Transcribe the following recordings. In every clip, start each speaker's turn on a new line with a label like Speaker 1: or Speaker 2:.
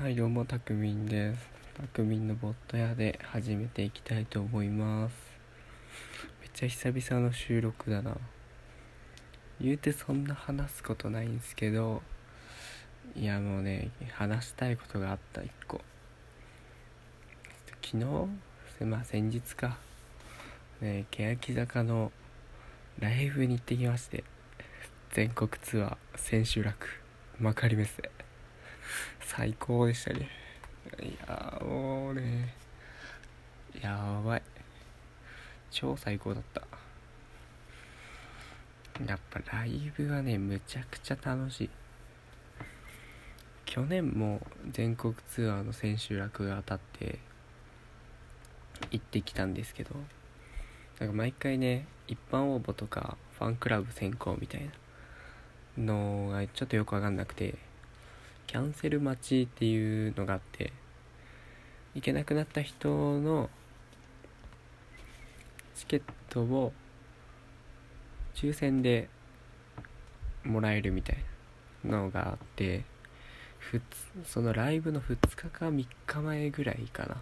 Speaker 1: はいどうもたくみんです。たくみんのボット屋で始めていきたいと思います。めっちゃ久々の収録だな。言うてそんな話すことないんすけどいやもうね話したいことがあった一個。昨日まあ先日か。ね欅坂のライブに行ってきまして全国ツアー千秋楽幕張メッセ。最高でしたね。いやもうねやばい。超最高だった。やっぱライブはねむちゃくちゃ楽しい。去年も全国ツアーの千秋楽が当たって行ってきたんですけどなんか毎回ね一般応募とかファンクラブ選考みたいなのがちょっとよくわかんなくてキャンセル待ちっていうのがあって行けなくなった人のチケットを抽選でもらえるみたいなのがあってふそのライブの2日か3日前ぐらいかな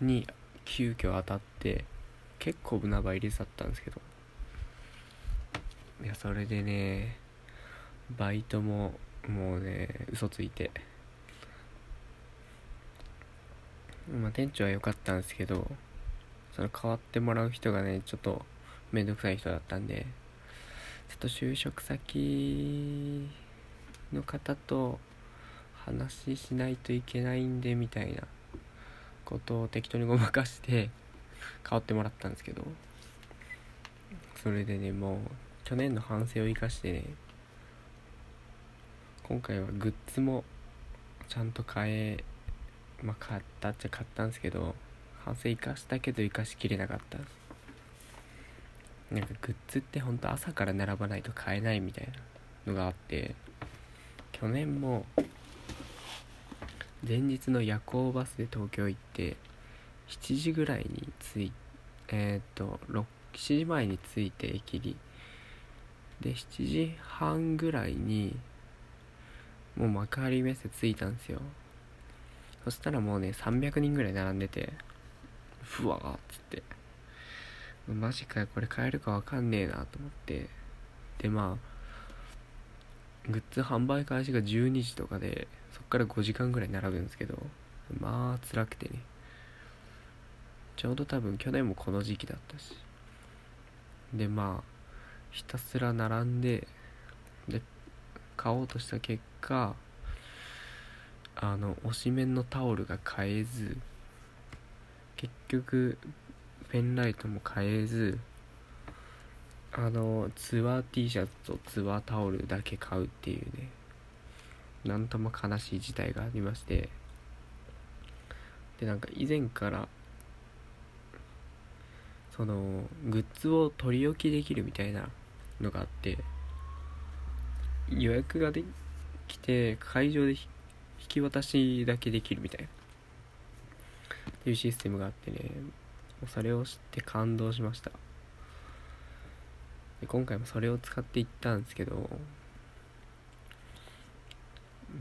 Speaker 1: に急遽当たって結構船場入り去ったんですけど。いやそれでねバイトももうね嘘ついて。まあ店長は良かったんですけどその代わってもらう人がねちょっとめんどくさい人だったんでちょっと就職先の方と話しないといけないんでみたいなことを適当にごまかして代わってもらったんですけど。それでねもう去年の反省を生かしてね今回はグッズもちゃんと買えまあ買ったっちゃ買ったんですけど反省生かしたけど生かしきれなかった。なんかグッズってほんと朝から並ばないと買えないみたいなのがあって去年も前日の夜行バスで東京行って7時ぐらいに着いえっ、ー、と7時前に着いて駅に。で7時半ぐらいにもう幕張メッセ着いたんですよ。そしたらもうね300人ぐらい並んでてふわーっつって。マジかよこれ買えるかわかんねえなと思って。でまあグッズ販売開始が12時とかでそっから5時間ぐらい並ぶんですけどまあ辛くてね。ちょうど多分去年もこの時期だったし。でまあひたすら並んでで買おうとした結果あの推しメンのタオルが買えず結局ペンライトも買えずあのツアー T シャツとツアータオルだけ買うっていうねなんとも悲しい事態がありまして。でなんか以前からそのグッズを取り置きできるみたいなのがあって予約ができて会場で引き渡しだけできるみたいな。っていうシステムがあってね。それを知って感動しました。で今回もそれを使っていったんですけど。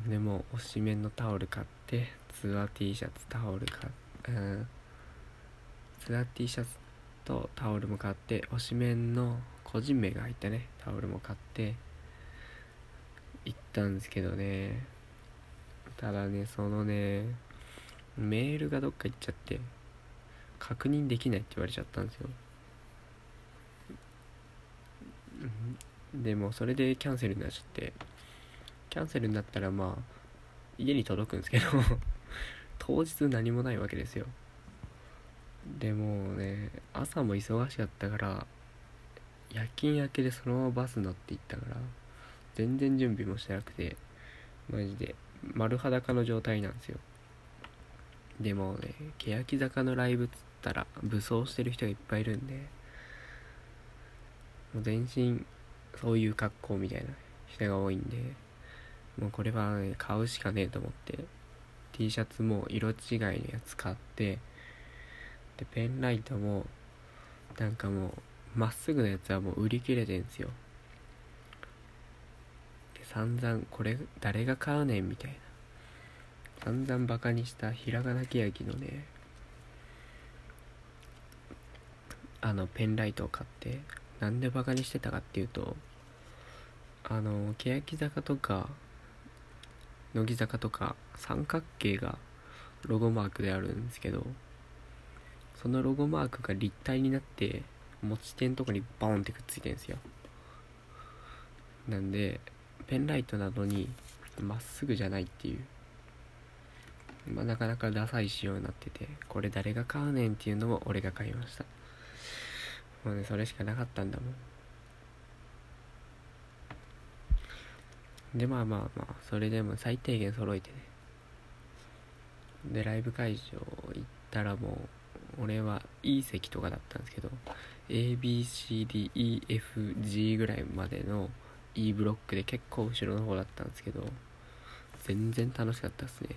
Speaker 1: でも推しメンのタオル買ってツアー T シャツタオル買ってうん。ツアー T シャツとタオルも買って推しメンの個人名が入ったね。タオルも買って。行ったんですけどね。ただねそのねメールがどっか行っちゃって確認できないって言われちゃったんですよ。でもそれでキャンセルになっちゃってキャンセルになったらまあ家に届くんですけど 当日何もないわけですよ。でもね朝も忙しかったから夜勤明けでそのままバス乗って行ったから全然準備もしてなくてマジで。丸裸の状態なんですよ。でもね欅坂のライブっつったら武装してる人がいっぱいいるんでもう全身そういう格好みたいな人が多いんでもうこれは、ね、買うしかねえと思って T シャツも色違いのやつ買ってでペンライトもなんかもうまっすぐのやつはもう売り切れてんすよ。散々これ誰が買うねんみたいな。散々バカにしたひらがなけやきのねあのペンライトを買ってなんでバカにしてたかっていうとあの欅坂とか乃木坂とか三角形がロゴマークであるんですけどそのロゴマークが立体になって持ち手のとこにバーンってくっついてるんですよ。なんでペンライトなどにまっすぐじゃないっていう。まあなかなかダサい仕様になっててこれ誰が買うねんっていうのも俺が買いました。もうねそれしかなかったんだもん。でまあまあまあそれでも最低限揃えてね。でライブ会場行ったらもう俺はいい席とかだったんですけど ABCDEFG ぐらいまでの E ブロックで結構後ろの方だったんですけど全然楽しかったっすね。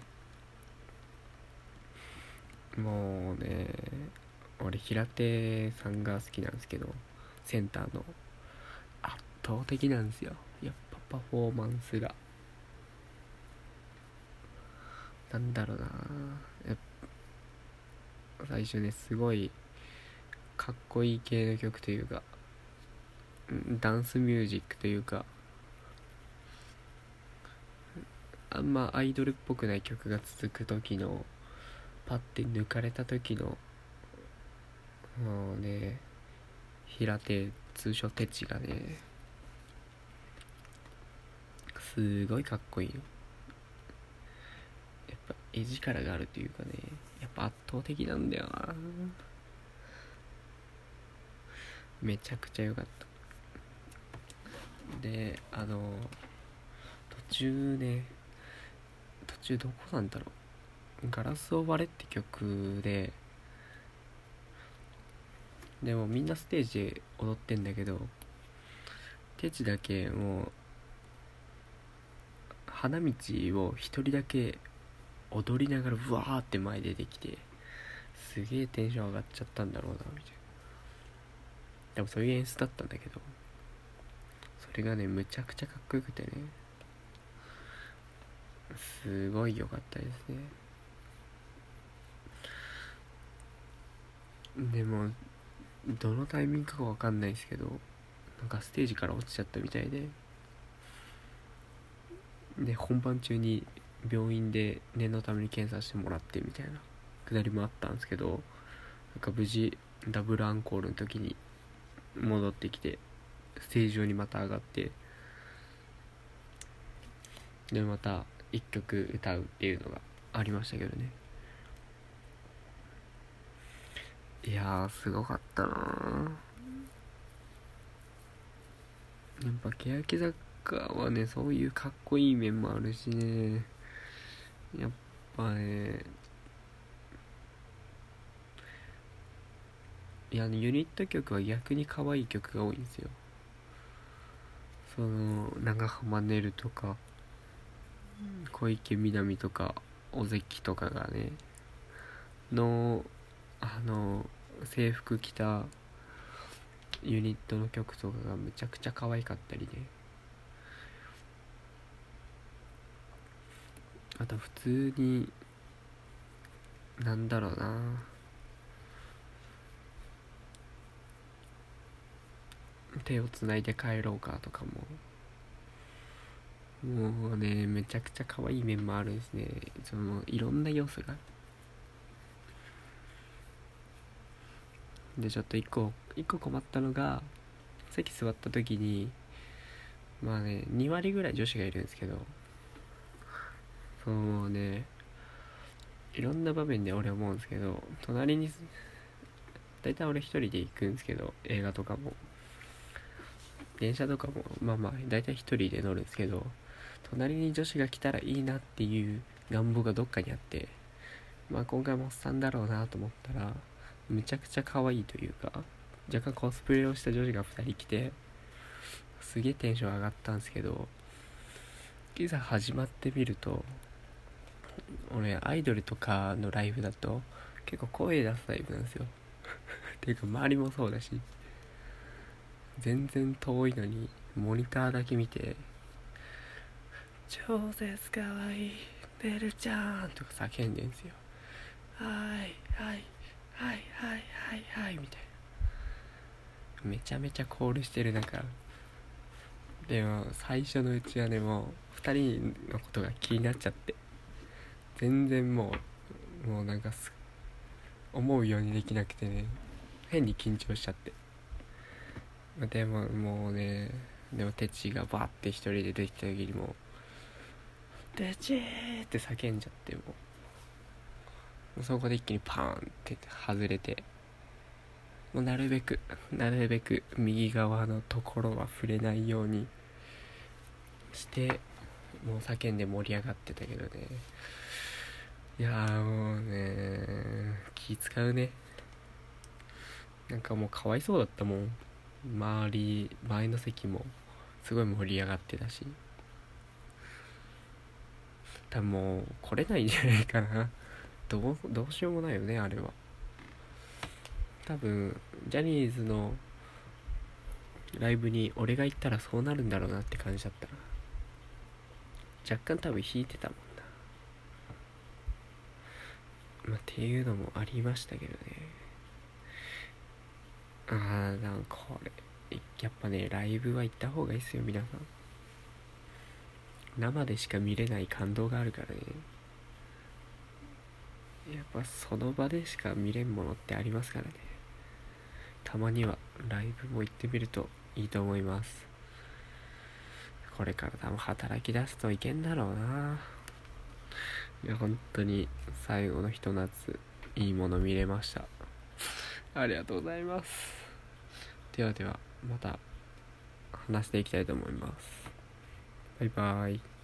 Speaker 1: もうね俺平手さんが好きなんですけどセンターの。圧倒的なんですよ。やっぱパフォーマンスが。なんだろうな。最初ねすごいかっこいい系の曲というかダンスミュージックというかあんまアイドルっぽくない曲が続く時のパッて抜かれた時のもうね平手通称テチがね。すごいかっこいいよ。やっぱ絵力があるというかねやっぱ圧倒的なんだよな。めちゃくちゃ良かった。であの途中ね途中どこなんだろう「ガラスを割れ」って曲で。でもみんなステージで踊ってんだけどテチだけもう花道を一人だけ踊りながらうわーって前出てきてすげえテンション上がっちゃったんだろうなみたいな。でもそういう演出だったんだけど。それがねむちゃくちゃかっこよくてね。すごい良かったですね。でもどのタイミングかわかんないですけどなんかステージから落ちちゃったみたいで。で本番中に病院で念のために検査してもらってみたいなくだりもあったんですけどなんか無事ダブルアンコールの時に戻ってきてステージ上にまた上がってでまた一曲歌うっていうのがありましたけどね。いやすごかったなやっぱ欅坂はねそういうかっこいい面もあるしね。やっぱねいやユニット曲は逆に可愛い曲が多いんですよ。その長濱ねるとか小池みなみとか尾関とかがねのあの制服着たユニットの曲とかがむちゃくちゃ可愛かったりね。あと普通になんだろうな。手をつないで帰ろうかとかも。もうねめちゃくちゃ可愛い面もあるんですね。そのいろんな要素が。でちょっと一個一個困ったのが席座った時にまあね2割ぐらい女子がいるんですけどそうねいろんな場面で俺思うんですけど隣に大体俺一人で行くんですけど映画とかも。電車とかもまあまあ大体一人で乗るんですけど隣に女子が来たらいいなっていう願望がどっかにあってまあ今回もおっさんだろうなと思ったらむちゃくちゃ可愛いというか若干コスプレをした女子が2人来てすげえテンション上がったんですけどいざ始まってみると俺アイドルとかのライブだと結構声出すタイプなんですよ。っ ていうか周りもそうだし。全然遠いのにモニターだけ見て「超絶かわいい」っ「ベルちゃん!」とか叫んでんすよ「はいはいはいはいはいはい」みたいな。めちゃめちゃコールしてる中でも最初のうちはねもう2人のことが気になっちゃって。全然もうもうなんかす思うようにできなくてね変に緊張しちゃってでももうねでもテチがバッて一人で出てきた時にもう「テチー!」って叫んじゃってもうそこで一気にパーンって外れてもうなるべくなるべく右側のところは触れないようにしてもう叫んで盛り上がってたけどねいやもうね気使うねなんかもうかわいそうだったもん周り前の席もすごい盛り上がってたし。多分もう来れないんじゃないかな。どうどうしようもないよねあれは。多分ジャニーズのライブに俺が行ったらそうなるんだろうなって感じだった若干多分弾いてたもんな。まあっていうのもありましたけどね。ああなんかこれやっぱねライブは行った方がいいっすよ皆さん。生でしか見れない感動があるからね。やっぱその場でしか見れんものってありますからね。たまにはライブも行ってみるといいと思います。これから多分働き出すといけんだろうな。いや本当に最後のひと夏いいもの見れました。ありがとうございます。ではではまた話していきたいと思います。バイバーイ。